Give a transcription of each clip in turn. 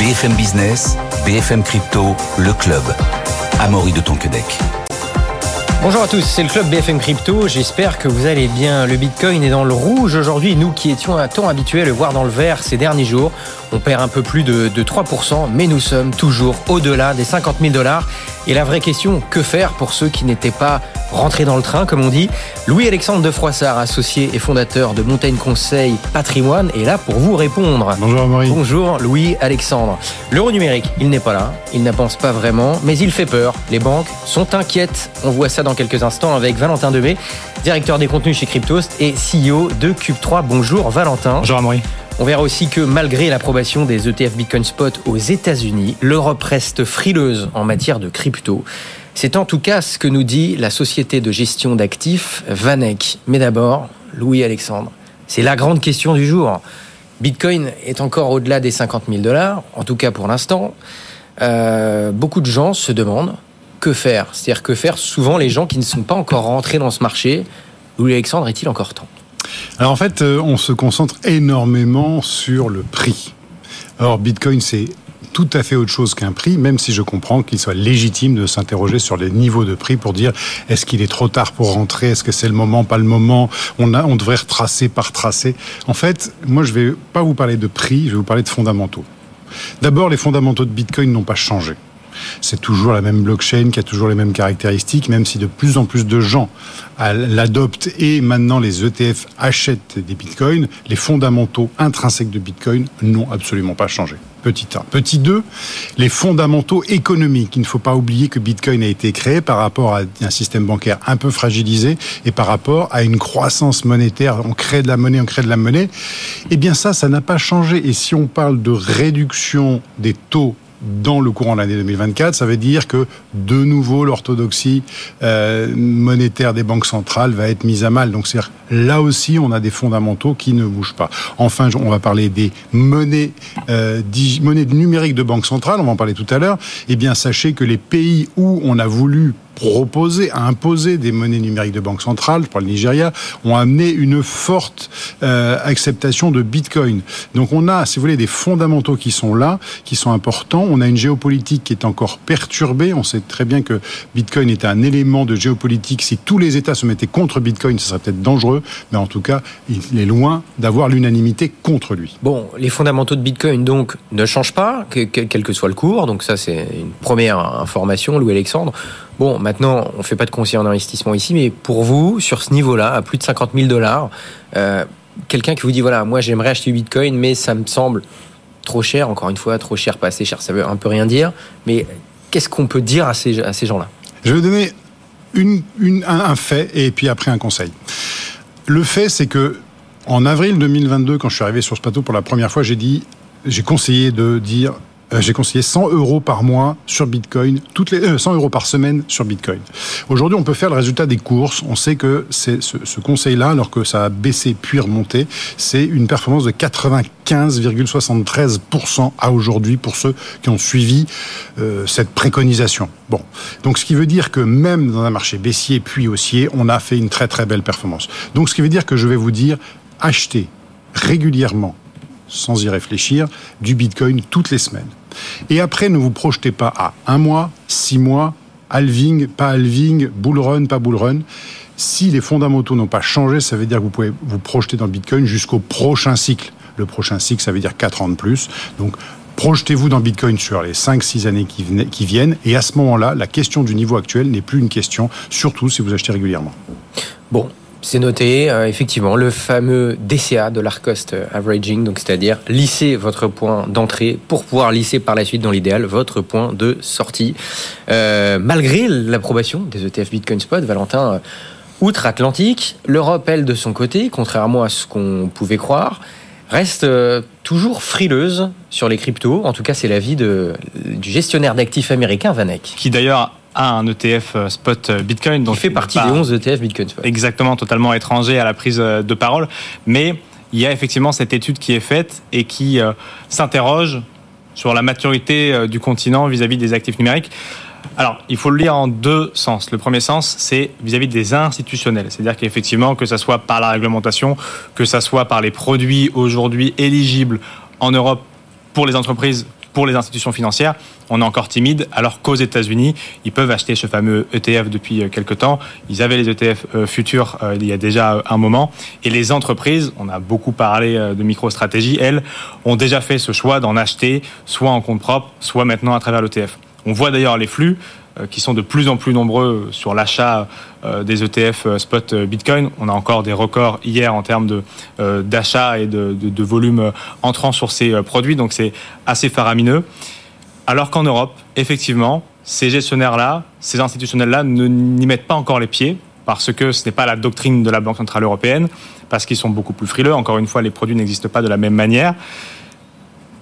BFM Business, BFM Crypto, le club. Amaury de Tonquedec. Bonjour à tous, c'est le club BFM Crypto. J'espère que vous allez bien. Le Bitcoin est dans le rouge aujourd'hui. Nous qui étions un temps habitués à le voir dans le vert ces derniers jours, on perd un peu plus de, 3%, mais nous sommes toujours au-delà des 50 000 dollars. Et la vraie question, que faire pour ceux qui n'étaient pas rentrés dans le train, comme on dit Louis-Alexandre de Froissart, associé et fondateur de Montaigne Conseil Patrimoine, est là pour vous répondre. Bonjour Marie. Bonjour Louis-Alexandre. L'euro numérique, il n'est pas là, il n'avance pas vraiment, mais il fait peur. Les banques sont inquiètes. On voit ça dans quelques instants avec Valentin Demey, directeur des contenus chez Cryptost et CEO de Cube3. Bonjour Valentin. Bonjour Amaury. On verra aussi que malgré l'approbation des ETF Bitcoin Spot aux États-Unis, l'Europe reste frileuse en matière de crypto. C'est en tout cas ce que nous dit la société de gestion d'actifs Vanek. Mais d'abord, Louis-Alexandre, c'est la grande question du jour. Bitcoin est encore au-delà des 50 000 dollars, en tout cas pour l'instant. Euh, beaucoup de gens se demandent que faire. C'est-à-dire que faire souvent les gens qui ne sont pas encore rentrés dans ce marché. Louis-Alexandre, est-il encore temps? Alors en fait, euh, on se concentre énormément sur le prix. Or, Bitcoin, c'est tout à fait autre chose qu'un prix, même si je comprends qu'il soit légitime de s'interroger sur les niveaux de prix pour dire est-ce qu'il est trop tard pour rentrer, est-ce que c'est le moment, pas le moment, on, a, on devrait retracer par tracer. En fait, moi je vais pas vous parler de prix, je vais vous parler de fondamentaux. D'abord, les fondamentaux de Bitcoin n'ont pas changé c'est toujours la même blockchain qui a toujours les mêmes caractéristiques, même si de plus en plus de gens l'adoptent et maintenant les ETF achètent des bitcoins, les fondamentaux intrinsèques de bitcoin n'ont absolument pas changé. Petit 1. Petit 2, les fondamentaux économiques. Il ne faut pas oublier que Bitcoin a été créé par rapport à un système bancaire un peu fragilisé et par rapport à une croissance monétaire. On crée de la monnaie, on crée de la monnaie. Eh bien ça, ça n'a pas changé. Et si on parle de réduction des taux dans le courant de l'année 2024, ça veut dire que de nouveau l'orthodoxie euh, monétaire des banques centrales va être mise à mal. Donc c'est là aussi on a des fondamentaux qui ne bougent pas. Enfin, on va parler des monnaies euh, monnaies numériques de banques centrales, on va en parler tout à l'heure. Eh bien, sachez que les pays où on a voulu proposer, à imposer des monnaies numériques de banque centrale, je parle Nigeria, ont amené une forte euh, acceptation de Bitcoin. Donc on a, si vous voulez, des fondamentaux qui sont là, qui sont importants. On a une géopolitique qui est encore perturbée. On sait très bien que Bitcoin est un élément de géopolitique. Si tous les États se mettaient contre Bitcoin, ce serait peut-être dangereux, mais en tout cas, il est loin d'avoir l'unanimité contre lui. Bon, les fondamentaux de Bitcoin donc ne changent pas, quel que soit le cours. Donc ça, c'est une première information, Louis Alexandre. Bon, maintenant, on ne fait pas de conseil en investissement ici, mais pour vous, sur ce niveau-là, à plus de 50 000 dollars, euh, quelqu'un qui vous dit, voilà, moi j'aimerais acheter du Bitcoin, mais ça me semble trop cher, encore une fois, trop cher, pas assez cher, ça veut un peu rien dire, mais qu'est-ce qu'on peut dire à ces, à ces gens-là? Je vais donner un, fait et puis après un conseil. Le fait, c'est que en avril 2022, quand je suis arrivé sur ce plateau pour la première fois, j'ai dit, j'ai conseillé de dire euh, j'ai conseillé 100 euros par mois sur Bitcoin, toutes les 100 euh, euros par semaine sur Bitcoin. Aujourd'hui, on peut faire le résultat des courses. On sait que c'est ce, conseil-là, alors que ça a baissé puis remonté, c'est une performance de 95,73% à aujourd'hui pour ceux qui ont suivi euh, cette préconisation. Bon, donc ce qui veut dire que même dans un marché baissier puis haussier, on a fait une très très belle performance. Donc ce qui veut dire que je vais vous dire, achetez régulièrement sans y réfléchir, du Bitcoin toutes les semaines. Et après, ne vous projetez pas à un mois, six mois, halving, pas halving, bull run, pas bull run. Si les fondamentaux n'ont pas changé, ça veut dire que vous pouvez vous projeter dans Bitcoin jusqu'au prochain cycle. Le prochain cycle, ça veut dire 4 ans de plus. Donc, projetez-vous dans Bitcoin sur les 5-6 années qui viennent. Et à ce moment-là, la question du niveau actuel n'est plus une question, surtout si vous achetez régulièrement. Bon, c'est noté, euh, effectivement, le fameux DCA, de Cost Averaging, donc c'est-à-dire lisser votre point d'entrée pour pouvoir lisser par la suite, dans l'idéal, votre point de sortie. Euh, malgré l'approbation des ETF Bitcoin Spot, Valentin, euh, outre-Atlantique, l'Europe, elle, de son côté, contrairement à ce qu'on pouvait croire, reste toujours frileuse sur les cryptos. En tout cas, c'est l'avis du gestionnaire d'actifs américain, Vanek. Qui d'ailleurs à un ETF euh, spot euh, Bitcoin. Donc il fait partie des 11 ETF Bitcoin spot. Exactement, totalement étranger à la prise euh, de parole. Mais il y a effectivement cette étude qui est faite et qui s'interroge sur la maturité du continent vis-à-vis des actifs numériques. Alors, il faut le lire en deux sens. Le premier sens, c'est vis-à-vis des institutionnels. C'est-à-dire qu'effectivement, que ce soit par la réglementation, que ce soit par les produits aujourd'hui éligibles en Europe pour les entreprises pour les institutions financières, on est encore timide, alors qu'aux États-Unis, ils peuvent acheter ce fameux ETF depuis quelques temps. Ils avaient les ETF futurs il y a déjà un moment. Et les entreprises, on a beaucoup parlé de micro-stratégie, elles ont déjà fait ce choix d'en acheter soit en compte propre, soit maintenant à travers l'ETF. On voit d'ailleurs les flux euh, qui sont de plus en plus nombreux sur l'achat euh, des ETF euh, spot Bitcoin. On a encore des records hier en termes d'achat et de, de, volume entrant sur ces produits, donc c'est assez faramineux. Alors qu'en Europe, effectivement, ces gestionnaires-là, ces institutionnels-là n'y mettent pas encore les pieds parce que ce n'est pas la doctrine de la Banque centrale européenne, parce qu'ils sont beaucoup plus frileux. Encore une fois, les produits n'existent pas de la même manière.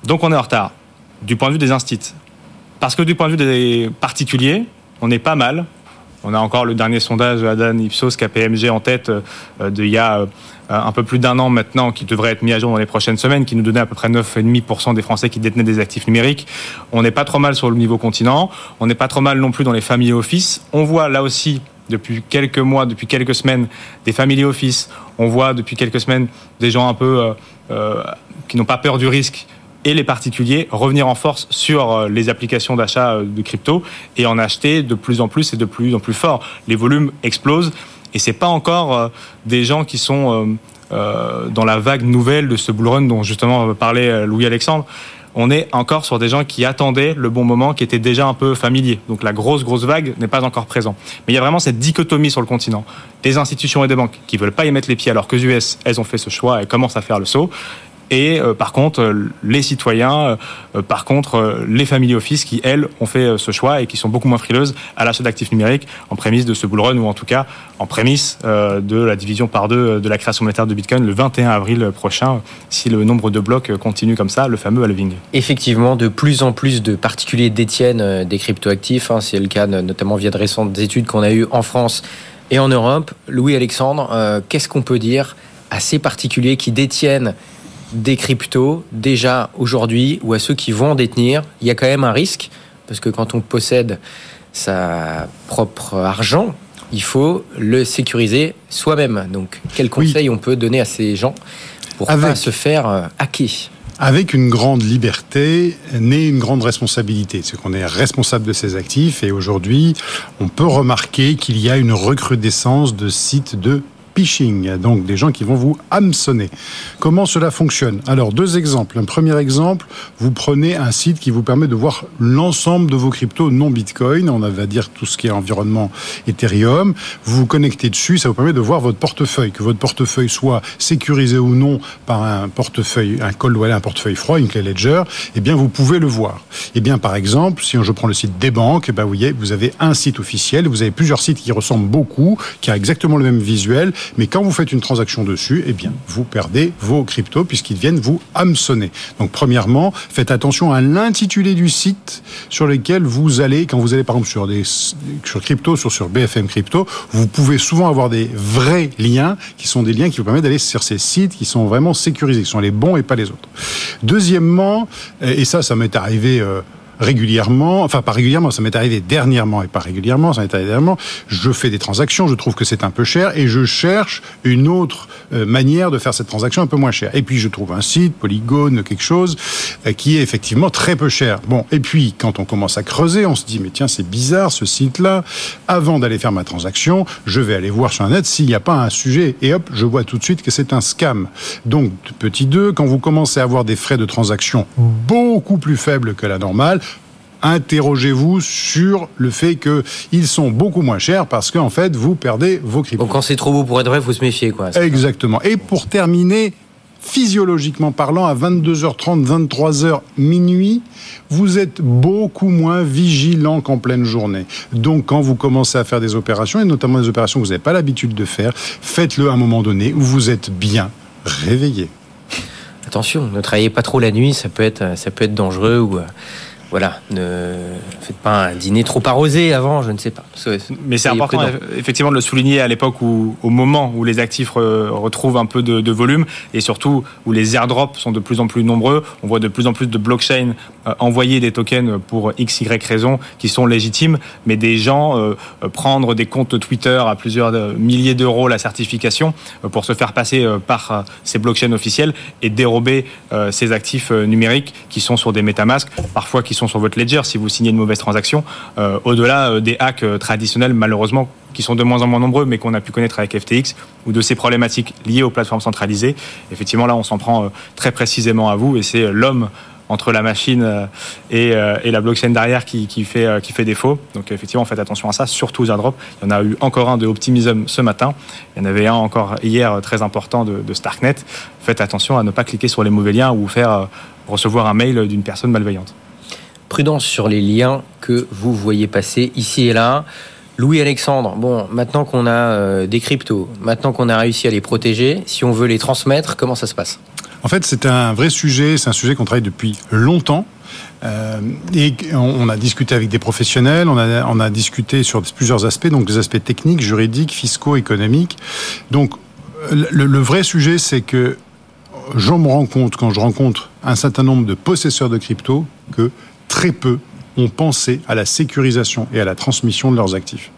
Donc on est en retard du point de vue des instituts. Parce que du point de vue des particuliers, on est pas mal. On a encore le dernier sondage Adan Ipsos KPMG en tête euh, d'il y a euh, un peu plus d'un an maintenant, qui devrait être mis à jour dans les prochaines semaines, qui nous donnait à peu près 9,5% des Français qui détenaient des actifs numériques. On n'est pas trop mal sur le niveau continent. On n'est pas trop mal non plus dans les family office. On voit là aussi depuis quelques mois, depuis quelques semaines, des family office. On voit depuis quelques semaines des gens un peu euh, qui n'ont pas peur du risque et les particuliers revenir en force sur euh, les applications d'achat euh, de crypto et en acheter de plus en plus et de plus en plus fort. Les volumes explosent et c'est pas encore euh, des gens qui sont dans la vague nouvelle de ce bull run dont justement parlait Louis Alexandre. On est encore sur des gens qui attendaient le bon moment, qui étaient déjà un peu familiers. Donc la grosse grosse vague n'est pas encore présente. Mais il y a vraiment cette dichotomie sur le continent. Des institutions et des banques qui veulent pas y mettre les pieds alors que les US, elles ont fait ce choix et commencent à faire le saut et euh, par contre euh, les citoyens, euh, par contre les family office qui elles ont fait ce choix et qui sont beaucoup moins frileuses à l'achat d'actifs numériques en prémisse de ce bull run ou en tout cas en prémisse de la division par deux de la création monétaire de Bitcoin le 21 avril prochain si le nombre de blocs continue comme ça, le fameux halving. Effectivement, de plus en plus de particuliers détiennent des cryptoactifs. Hein, c'est le cas notamment via de récentes études qu'on a eues en France et en Europe. Louis Alexandre, qu'est-ce qu'on peut dire à ces particuliers qui détiennent des cryptos déjà aujourd'hui ou à ceux qui vont en détenir, il y a quand même un risque parce que quand on possède sa propre argent, il faut le sécuriser soi-même. Donc, quel conseil on peut donner à ces gens pour ne pas se faire euh, hacker? Avec une grande liberté naît une grande responsabilité. C'est qu'on est responsable de ses actifs et aujourd'hui, on peut remarquer qu'il y a une recrudescence de sites de donc des gens qui vont vous hameçonner. Comment cela fonctionne? Alors, deux exemples. Un premier exemple, vous prenez un site qui vous permet de voir l'ensemble de vos cryptos non Bitcoin, on va dire tout ce qui est environnement Ethereum. Vous vous connectez dessus, ça vous permet de voir votre portefeuille, que votre portefeuille soit sécurisé ou non par un portefeuille, un cold wallet, un portefeuille froid, une clé Ledger, eh bien, vous pouvez le voir. Eh bien, par exemple, si je prends le site des banques, eh vous voyez, vous avez un site officiel, vous avez plusieurs sites qui ressemblent beaucoup, qui a exactement le même visuel, mais quand vous faites une transaction dessus, eh bien, vous perdez vos cryptos puisqu'ils viennent vous hameçonner. Donc, premièrement, faites attention à l'intitulé du site sur lequel vous allez, quand vous allez par exemple sur des sur crypto, sur, sur BFM crypto, vous pouvez souvent avoir des vrais liens qui sont des liens qui vous permettent d'aller sur ces sites qui sont vraiment sécurisés, qui sont les bons et pas les autres. Deuxièmement, et ça, ça m'est arrivé euh, régulièrement, enfin pas régulièrement, ça m'est arrivé dernièrement et pas régulièrement, ça m'est arrivé dernièrement, je fais des transactions, je trouve que c'est un peu cher et je cherche une autre euh, manière de faire cette transaction un peu moins chère. Et puis je trouve un site, Polygone, quelque chose, euh, qui est effectivement très peu cher. Bon, et puis quand on commence à creuser, on se dit, mais tiens, c'est bizarre ce site-là. Avant d'aller faire ma transaction, je vais aller voir sur un net s'il n'y a pas un sujet. Et hop, je vois tout de suite que c'est un scam. Donc, petit 2, quand vous commencez à avoir des frais de transaction beaucoup plus faibles que la normale, interrogez-vous sur le fait qu'ils sont beaucoup moins chers parce qu'en fait, vous perdez vos cryptos. Donc quand c'est trop beau pour être vrai, il faut se méfier. Quoi. Exactement. Et pour terminer, physiologiquement parlant, à 22h30, 23h, minuit, vous êtes beaucoup moins vigilant qu'en pleine journée. Donc, quand vous commencez à faire des opérations, et notamment des opérations que vous n'avez pas l'habitude de faire, faites-le à un moment donné où vous êtes bien réveillé. Attention, ne travaillez pas trop la nuit, ça peut être, ça peut être dangereux ou voilà, ne faites pas un dîner trop arrosé avant, je ne sais pas. Mais c'est important effectivement de le souligner à l'époque où, au moment où les actifs retrouvent un peu de, volume et surtout où les airdrops sont de plus en plus nombreux, on voit de plus en plus de blockchains euh, envoyer des tokens pour x, y raisons qui sont légitimes, mais des gens euh, prendre des comptes Twitter à plusieurs euh, milliers d'euros la certification pour se faire passer par ces blockchains officiels et dérober ces actifs numériques qui sont sur des MetaMask, parfois qui sont sur votre ledger si vous signez une mauvaise transaction, euh, au-delà euh, des hacks euh, traditionnels malheureusement qui sont de moins en moins nombreux mais qu'on a pu connaître avec FTX ou de ces problématiques liées aux plateformes centralisées. Effectivement là on s'en prend très précisément à vous et c'est l'homme entre la machine et, la blockchain derrière qui, fait, défaut. Donc effectivement, faites attention à ça, surtout aux airdrops. Il y en a eu encore un de Optimism ce matin. Il y en avait un encore hier très important de Starknet. Faites attention à ne pas cliquer sur les mauvais liens ou faire recevoir un mail d'une personne malveillante prudence sur les liens que vous voyez passer ici et là. Louis-Alexandre, bon, maintenant qu'on a euh, des cryptos, maintenant qu'on a réussi à les protéger, si on veut les transmettre, comment ça se passe? En fait, c'est un vrai sujet, c'est un sujet qu'on travaille depuis longtemps. Euh, et on a discuté avec des professionnels, on a, discuté sur plusieurs aspects, donc des aspects techniques, juridiques, fiscaux, économiques. Donc, le, le vrai sujet, c'est que je me rends compte, quand je rencontre un certain nombre de possesseurs de crypto, que très peu ont pensé à la sécurisation et à la transmission de leurs actifs.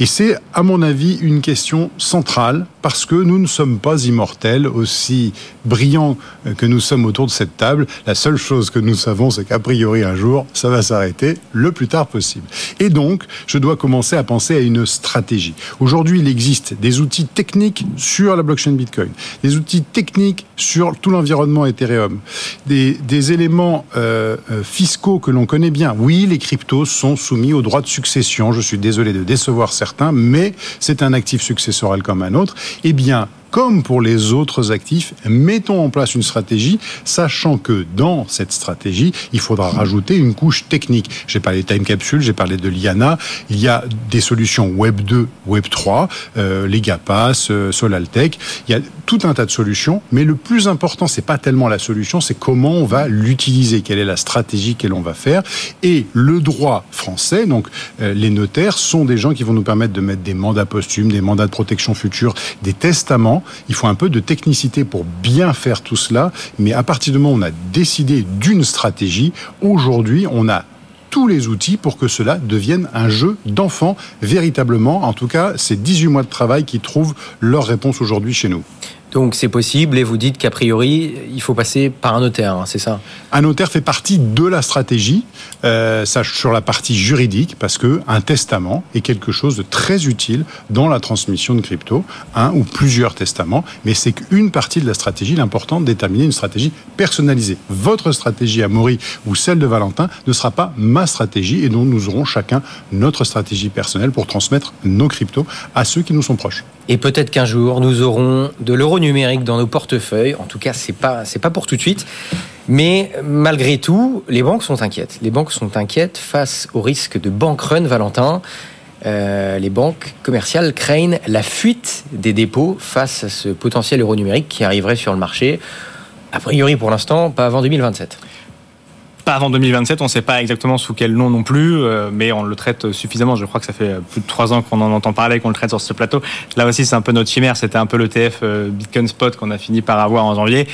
Et c'est, à mon avis, une question centrale parce que nous ne sommes pas immortels, aussi brillants que nous sommes autour de cette table. La seule chose que nous savons, c'est qu'a priori, un jour, ça va s'arrêter le plus tard possible. Et donc, je dois commencer à penser à une stratégie. Aujourd'hui, il existe des outils techniques sur la blockchain Bitcoin, des outils techniques sur tout l'environnement Ethereum, des, éléments euh, euh fiscaux que l'on connaît bien. Oui, les cryptos sont soumis aux droits de succession. Je suis désolé de décevoir certains, mais c'est un actif successoral comme un autre. Eh bien, comme pour les autres actifs, mettons en place une stratégie, sachant que dans cette stratégie, il faudra rajouter une couche technique. J'ai parlé de Time Capsule, j'ai parlé de Liana. Il y a des solutions Web 2, Web 3, euh, les GAPAS, euh, Solaltech. Il y a tout un tas de solutions, mais le plus important, c'est pas tellement la solution, c'est comment on va l'utiliser, quelle est la stratégie que l'on va faire. Et le droit français, donc euh, les notaires, sont des gens qui vont nous permettre de mettre des mandats posthumes, des mandats de protection future, des testaments il faut un peu de technicité pour bien faire tout cela. Mais à partir du moment où on a décidé d'une stratégie, aujourd'hui, on a tous les outils pour que cela devienne un jeu d'enfant, véritablement. En tout cas, c'est 18 mois de travail qui trouvent leur réponse aujourd'hui chez nous. Donc c'est possible et vous dites qu'a priori il faut passer par un notaire, hein, c'est ça? Un notaire fait partie de la stratégie, euh, sur la partie juridique, parce que un testament est quelque chose de très utile dans la transmission de crypto, un ou plusieurs testaments, mais c'est qu'une partie de la stratégie. L'important de déterminer une stratégie personnalisée. Votre stratégie à Maury ou celle de Valentin ne sera pas ma stratégie et donc nous aurons chacun notre stratégie personnelle pour transmettre nos cryptos à ceux qui nous sont proches. Et peut-être qu'un jour, nous aurons de l'euro numérique dans nos portefeuilles. En tout cas, c'est pas, pas pour tout de suite. Mais malgré tout, les banques sont inquiètes. Les banques sont inquiètes face au risque de bank run, Valentin. Euh, les banques commerciales craignent la fuite des dépôts face à ce potentiel euro numérique qui arriverait sur le marché. A priori, pour l'instant, pas avant 2027 pas avant 2027, on ne sait pas exactement sous quel nom non plus, euh, mais on le traite suffisamment. Je crois que ça fait plus de trois ans qu'on en entend parler, qu'on le traite sur ce plateau. Là aussi, c'est un peu notre chimère. C'était un peu le TF euh, Bitcoin Spot qu'on a fini par avoir en janvier.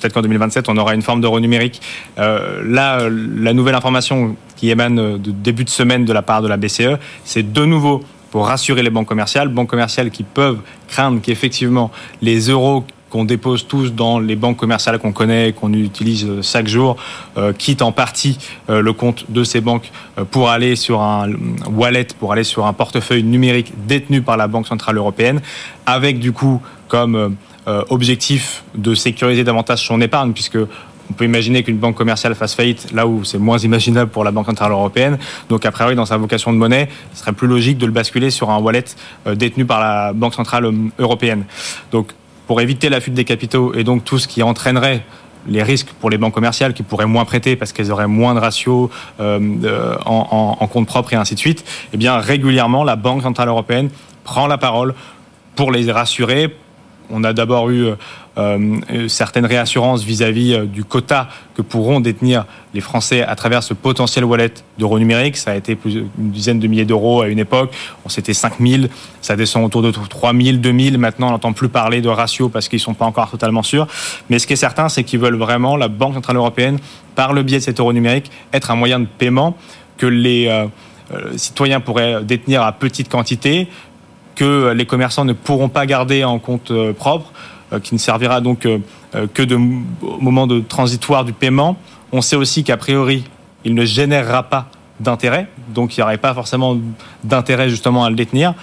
Peut-être qu'en 2027, on aura une forme d'euro numérique. Euh, là, la nouvelle information qui émane de début de semaine de la part de la BCE, c'est de nouveau pour rassurer les banques commerciales, banques commerciales qui peuvent craindre qu'effectivement les euros qu'on dépose tous dans les banques commerciales qu'on connaît, qu'on utilise euh, chaque jour, euh, quitte en partie euh, le compte de ces banques pour aller sur un wallet, pour aller sur un portefeuille numérique détenu par la Banque Centrale Européenne, avec du coup comme objectif de sécuriser davantage son épargne, puisque on peut imaginer qu'une banque commerciale fasse faillite là où c'est moins imaginable pour la Banque centrale européenne. Donc, a priori, dans sa vocation de monnaie, ce serait plus logique de le basculer sur un wallet détenu par la Banque centrale européenne. Donc, pour éviter la fuite des capitaux et donc tout ce qui entraînerait les risques pour les banques commerciales qui pourraient moins prêter parce qu'elles auraient moins de ratios euh, en, en, compte propre et ainsi de suite, eh bien régulièrement la Banque centrale européenne prend la parole pour les rassurer, on a d'abord eu euh, certaines réassurances vis-à-vis du quota que pourront détenir les Français à travers ce potentiel wallet d'euros numériques. Ça a été plus une dizaine de milliers d'euros à une époque. On s'était 5 000, ça descend autour de 3 000, 2 000. Maintenant, on n'entend plus parler de ratio parce qu'ils ne sont pas encore totalement sûrs. Mais ce qui est certain, c'est qu'ils veulent vraiment, la Banque Centrale Européenne, par le biais de cet euro numérique, être un moyen de paiement que les citoyens pourraient détenir à petite quantité, que les commerçants ne pourront pas garder en compte euh, propre, euh, qui ne servira donc euh, que de, au moment de transitoire du paiement. On sait aussi qu'a priori, il ne générera pas d'intérêt, donc il n'y aurait pas forcément d'intérêt justement à le détenir.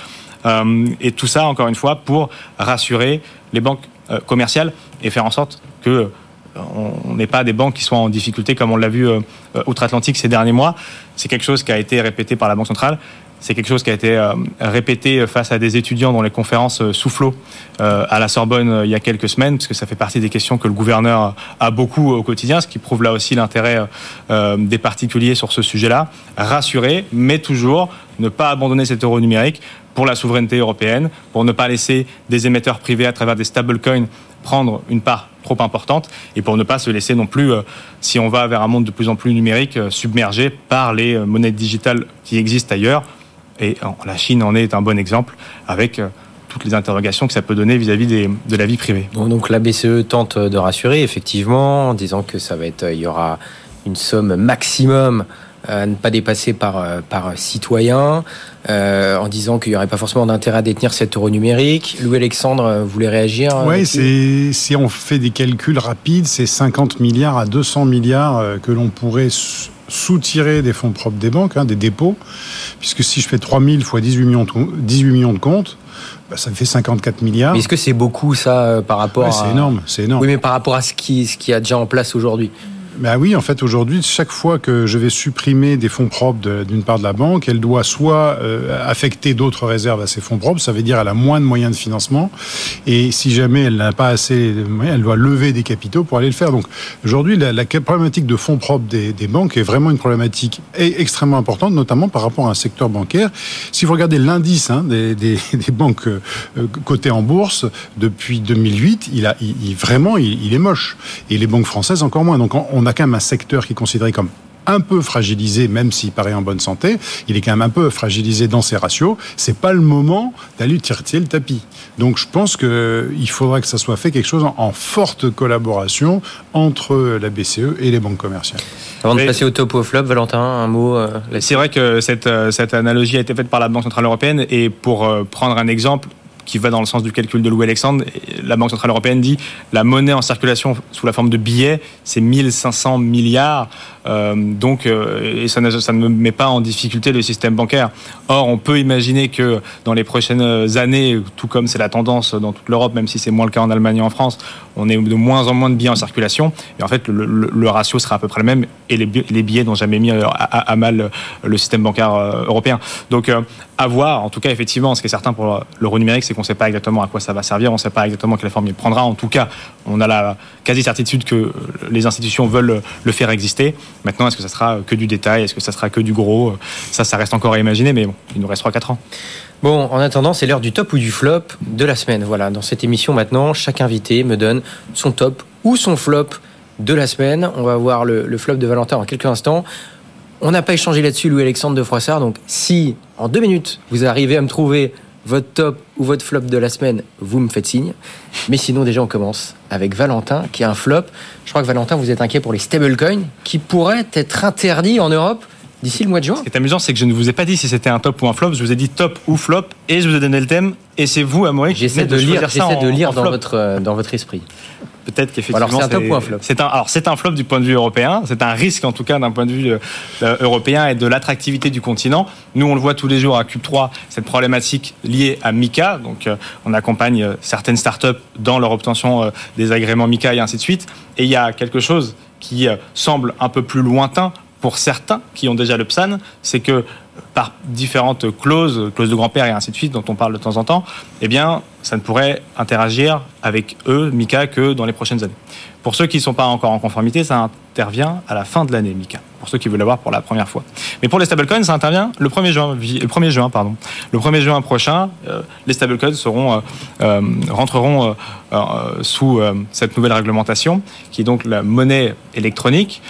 et tout ça, encore une fois, pour rassurer les banques commerciales et faire en sorte que on n'est pas des banques qui soient en difficulté comme on l'a vu outre-Atlantique ces derniers mois. C'est quelque chose qui a été répété par la Banque centrale. C'est quelque chose qui a été euh, répété face à des étudiants dans les conférences euh, Soufflot euh, à la Sorbonne il y a quelques semaines, parce que ça fait partie des questions que le gouverneur a beaucoup au quotidien, ce qui prouve là aussi l'intérêt des particuliers sur ce sujet-là. Rassurer, mais toujours ne pas abandonner cet euro numérique pour la souveraineté européenne, pour ne pas laisser des émetteurs privés à travers des stablecoins prendre une part trop importante et pour ne pas se laisser non plus, si on va vers un monde de plus en plus numérique, submergé par les monnaies digitales qui existent ailleurs. Et la Chine en est un bon exemple avec euh, toutes les interrogations que ça peut donner vis-à-vis de la vie privée. Donc la BCE tente de rassurer effectivement en disant que ça va être, il y aura une somme maximum à ne pas dépasser par, euh, par citoyen, euh, en disant qu'il n'y aurait pas forcément d'intérêt à détenir cet euro numérique. Louis-Alexandre voulait réagir Oui, si on fait des calculs rapides, c'est 50 milliards à 200 milliards que l'on pourrait soutirer des fonds propres des banques, hein, des dépôts, puisque si je fais 3000 fois 18 millions de, 18 millions de comptes, bah, ça me fait 54 milliards. Est-ce que c'est beaucoup ça euh, par rapport à... C'est énorme, c'est énorme. Oui, mais par rapport à ce qui, ce qui a déjà en place aujourd'hui? Ben oui, en fait, aujourd'hui, chaque fois que je vais supprimer des fonds propres d'une part de la banque, elle doit soit euh, affecter d'autres réserves à ces fonds propres, ça veut dire elle a moins de moyens de financement, et si jamais elle n'a pas assez de moyens, elle doit lever des capitaux pour aller le faire. Donc aujourd'hui, la, problématique de fonds propres des, banques est vraiment une problématique extrêmement importante, notamment par rapport à un secteur bancaire. Si vous regardez l'indice hein, des, banques euh, cotées en bourse depuis 2008, il a vraiment il, est moche, et les banques françaises encore moins. Donc on on a quand même un secteur qui est considéré comme un peu fragilisé, même s'il paraît en bonne santé, il est quand même un peu fragilisé dans ses ratios. C'est pas le moment d'aller tirer le tapis. Donc je pense qu'il faudra que ça soit fait quelque chose en, forte collaboration entre la BCE et les banques commerciales. Avant de passer au top ou au flop, Valentin, un mot euh, C'est vrai que cette, euh, cette analogie a été faite par la Banque Centrale Européenne et pour euh, prendre un exemple, qui va dans le sens du calcul de Louis Alexandre. La Banque Centrale Européenne dit la monnaie en circulation sous la forme de billets, c'est 1500 milliards. Euh, donc, euh, et ça ne, ça ne met pas en difficulté le système bancaire. Or, on peut imaginer que dans les prochaines années, tout comme c'est la tendance dans toute l'Europe, même si c'est moins le cas en Allemagne et en France, on est de moins en moins de billets en circulation. Et en fait, le, ratio sera à peu près le même et les, billets n'ont jamais mis à, à, mal le système bancaire euh, européen. Donc, à voir. En tout cas, effectivement, ce qui est certain pour l'euro numérique, c'est ne sait pas exactement à quoi ça va servir, on ne sait pas exactement quelle forme il prendra. En tout cas, on a la quasi-certitude que les institutions veulent le faire exister. Maintenant, est-ce que ça sera que du détail? Est-ce que ça sera que du gros? Ça, ça reste encore à imaginer, mais bon, il nous reste 3-4 ans. Bon, en attendant, c'est l'heure du top ou du flop de la semaine. Voilà, dans cette émission maintenant, chaque invité me donne son top ou son flop de la semaine. On va voir le, le flop de Valentin en quelques instants. On n'a pas échangé là-dessus, Louis-Alexandre de Froissart. Donc, si en deux minutes, vous arrivez à me trouver votre top ou votre flop de la semaine, vous me faites signe. Mais sinon, déjà, on commence avec Valentin, qui a un flop. Je crois que Valentin, vous êtes inquiet pour les stablecoins, qui pourraient être interdits en Europe d'ici le mois de juin. Ce qui est amusant, c'est que je ne vous ai pas dit si c'était un top ou un flop. Je vous ai dit top ou flop, et je vous ai donné le thème. Et c'est vous, à moi, J'essaie de, lire, j'essaie de lire dans votre, euh, dans votre esprit. Peut-être qu'effectivement. Alors c'est un top ou un flop C'est un, alors c'est un flop du point de vue européen. C'est un risque en tout cas d'un point de vue euh, européen et de l'attractivité du continent. Nous on le voit tous les jours à Cube 3 cette problématique liée à Mika. Donc euh, on accompagne euh, certaines startups dans leur obtention des agréments Mika et ainsi de suite. Et il y a quelque chose qui semble un peu plus lointain pour certains qui ont déjà le PSAN, c'est que par différentes clauses, clauses de grand-père et ainsi de suite, dont on parle de temps en temps, eh bien, ça ne pourrait interagir avec eux, Mika, que dans les prochaines années. Pour ceux qui ne sont pas encore en conformité, ça intervient à la fin de l'année, Mika, pour ceux qui veulent l'avoir pour la première fois. Mais pour les stablecoins, ça intervient le 1er juin, le 1er juin, pardon. Le 1er juin prochain, euh, les stablecoins seront, euh, euh, rentreront sous cette nouvelle réglementation, qui est donc la monnaie électronique.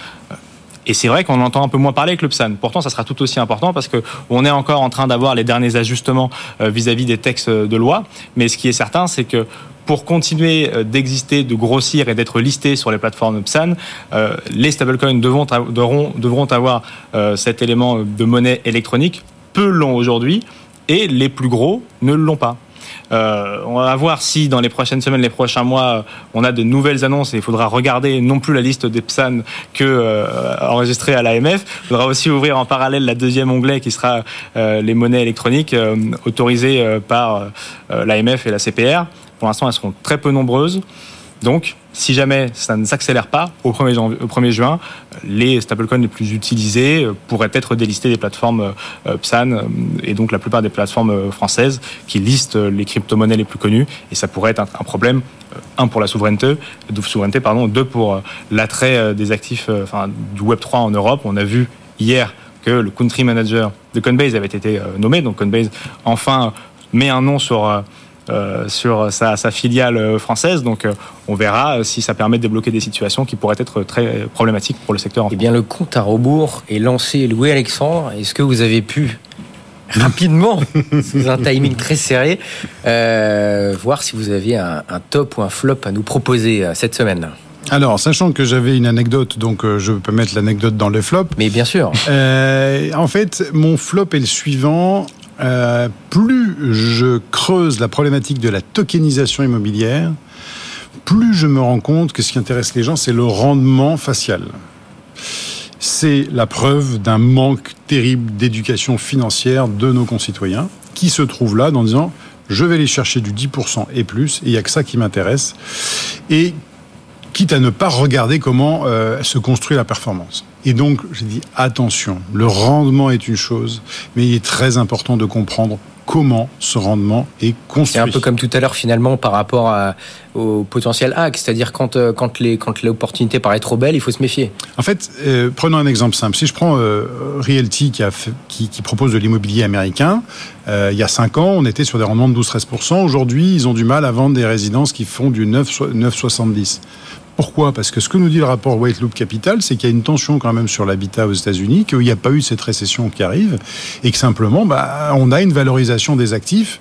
Et c'est vrai qu'on entend un peu moins parler que le PSAN. Pourtant, ça sera tout aussi important parce qu'on est encore en train d'avoir les derniers ajustements vis-à-vis des textes de loi. Mais ce qui est certain, c'est que pour continuer euh, d'exister, de grossir et d'être listés sur les plateformes PSAN, euh, les stablecoins devront, avoir euh, cet élément de monnaie électronique. Peu l'ont aujourd'hui et les plus gros ne l'ont pas. On va voir si dans les prochaines semaines, les prochains mois, on a de nouvelles annonces et il faudra regarder non plus la liste des PSAN que enregistrée à l'AMF. Il faudra aussi ouvrir en parallèle la deuxième onglet qui sera les monnaies électroniques autorisées par l'AMF et la CPR. Pour l'instant, elles seront très peu nombreuses. Donc, si jamais ça ne s'accélère pas au 1er, au 1er, juin, les stablecoins les plus utilisés euh, pourraient être délistés des plateformes euh, PSAN euh, et donc la plupart des plateformes françaises qui listent les crypto-monnaies les plus connues. Et ça pourrait être un, problème, un pour la souveraineté, pardon, deux pour l'attrait des actifs du Web3 en Europe. On a vu hier que le country manager de Coinbase avait été nommé. Donc Coinbase enfin met un nom sur euh, sur sa, filiale euh, française. Donc euh, on verra si ça permet de débloquer des situations qui pourraient être très problématiques pour le secteur. Eh bien, le compte à rebours est lancé. Louis Alexandre, est-ce que vous avez pu rapidement, sous un timing très serré, voir si vous aviez un, top ou un flop à nous proposer cette semaine? Alors, sachant que j'avais une anecdote, donc je peux mettre l'anecdote dans le flop. Mais bien sûr. en fait, mon flop est le suivant. Euh, plus je creuse la problématique de la tokenisation immobilière, plus je me rends compte que ce qui intéresse les gens, c'est le rendement facial. C'est la preuve d'un manque terrible d'éducation financière de nos concitoyens qui se trouvent là en disant je vais aller chercher du 10% et plus, et il n'y a que ça qui m'intéresse. Et quitte à ne pas regarder comment euh, se construit la performance. Et donc, j'ai dit attention, le rendement est une chose, mais il est très important de comprendre comment ce rendement est construit. C'est un peu comme tout à l'heure finalement par rapport au potentiel hack, c'est-à-dire quand, euh, quand, les, quand l'opportunité paraît trop belle, il faut se méfier. En fait, euh, prenons un exemple simple. Si je prends Realty qui, a qui, qui, propose de l'immobilier américain, il y a 5 ans, on était sur des rendements de 12-13%. Aujourd'hui, ils ont du mal à vendre des résidences qui font du 9,70%. Pourquoi? Parce que ce que nous dit le rapport White Loop Capital, c'est qu'il y a une tension quand même sur l'habitat aux États-Unis, qu'il n'y a pas eu cette récession qui arrive, et que simplement, bah, on a une valorisation des actifs.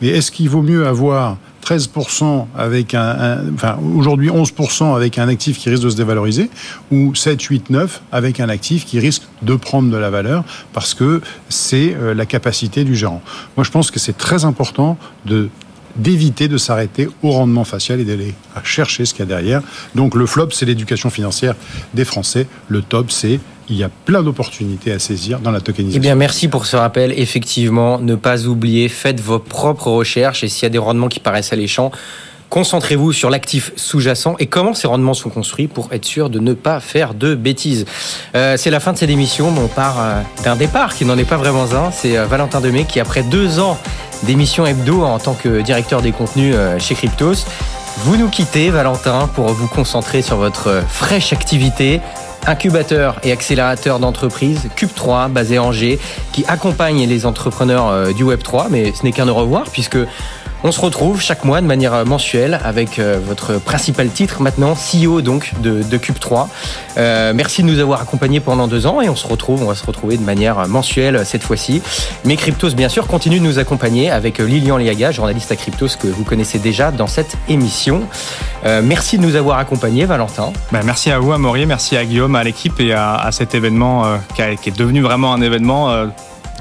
Mais est-ce qu'il vaut mieux avoir 13% avec un, enfin aujourd'hui 11% avec un actif qui risque de se dévaloriser ou 7, 8, 9 avec un actif qui risque de prendre de la valeur parce que c'est euh, la capacité du gérant? Moi je pense que c'est très important de d'éviter de s'arrêter au rendement facial et d'aller chercher ce qu'il y a derrière. Donc le flop, c'est l'éducation financière des Français. Le top, c'est il y a plein d'opportunités à saisir dans la tokenisation. Eh bien, merci pour ce rappel. Effectivement, ne pas oublier, faites vos propres recherches et s'il y a des rendements qui paraissent alléchants, concentrez-vous sur l'actif sous-jacent et comment ces rendements sont construits pour être sûr de ne pas faire de bêtises. Euh, c'est la fin de cette émission, on part euh, d'un départ qui n'en est pas vraiment un. C'est euh, Valentin Demey qui, après deux ans d'émission hebdo en tant que directeur des contenus chez Cryptos, vous nous quittez, Valentin, pour vous concentrer sur votre fraîche activité. Incubateur et accélérateur d'entreprise, Cube3, basé à Angers, qui accompagne les entrepreneurs du Web3, mais ce n'est qu'un au revoir, puisque on se retrouve chaque mois de manière mensuelle avec euh, votre principal titre maintenant, CEO donc de, Cube 3. Euh, merci de nous avoir accompagnés pendant deux ans et on se retrouve, on va se retrouver de manière mensuelle cette fois-ci. Mais Cryptos, bien sûr, continue de nous accompagner avec Lilian Liaga, journaliste à Cryptos que vous connaissez déjà dans cette émission. Euh, merci de nous avoir accompagnés, Valentin. Ben, merci à vous, à Maurier, merci à Guillaume, à l'équipe et à, cet événement qui, est devenu vraiment un événement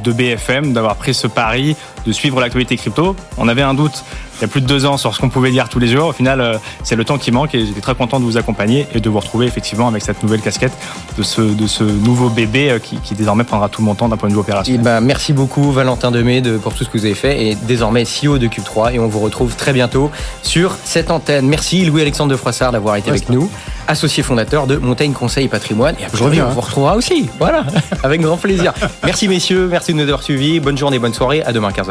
de BFM, d'avoir pris ce pari de suivre l'actualité crypto. On avait un doute il y a plus de deux ans sur ce qu'on pouvait dire tous les jours. Au final, euh, c'est le temps qui manque et j'étais très content de vous accompagner et de vous retrouver effectivement avec cette nouvelle casquette de ce, de ce nouveau bébé euh, qui, qui désormais prendra tout mon temps d'un point de vue opérationnel. Et ben, merci beaucoup Valentin Demey de, pour tout ce que vous avez fait et désormais CEO de Cube 3 et on vous retrouve très bientôt sur cette antenne. Merci Louis-Alexandre de Froissart d'avoir été avec nous, associé fondateur de Montaigne Conseil Patrimoine. Et Je reviens, on hein. vous retrouvera aussi. Voilà, avec grand plaisir. Merci messieurs, merci de nous avoir suivis. Bonne journée, bonne soirée, à demain 15h.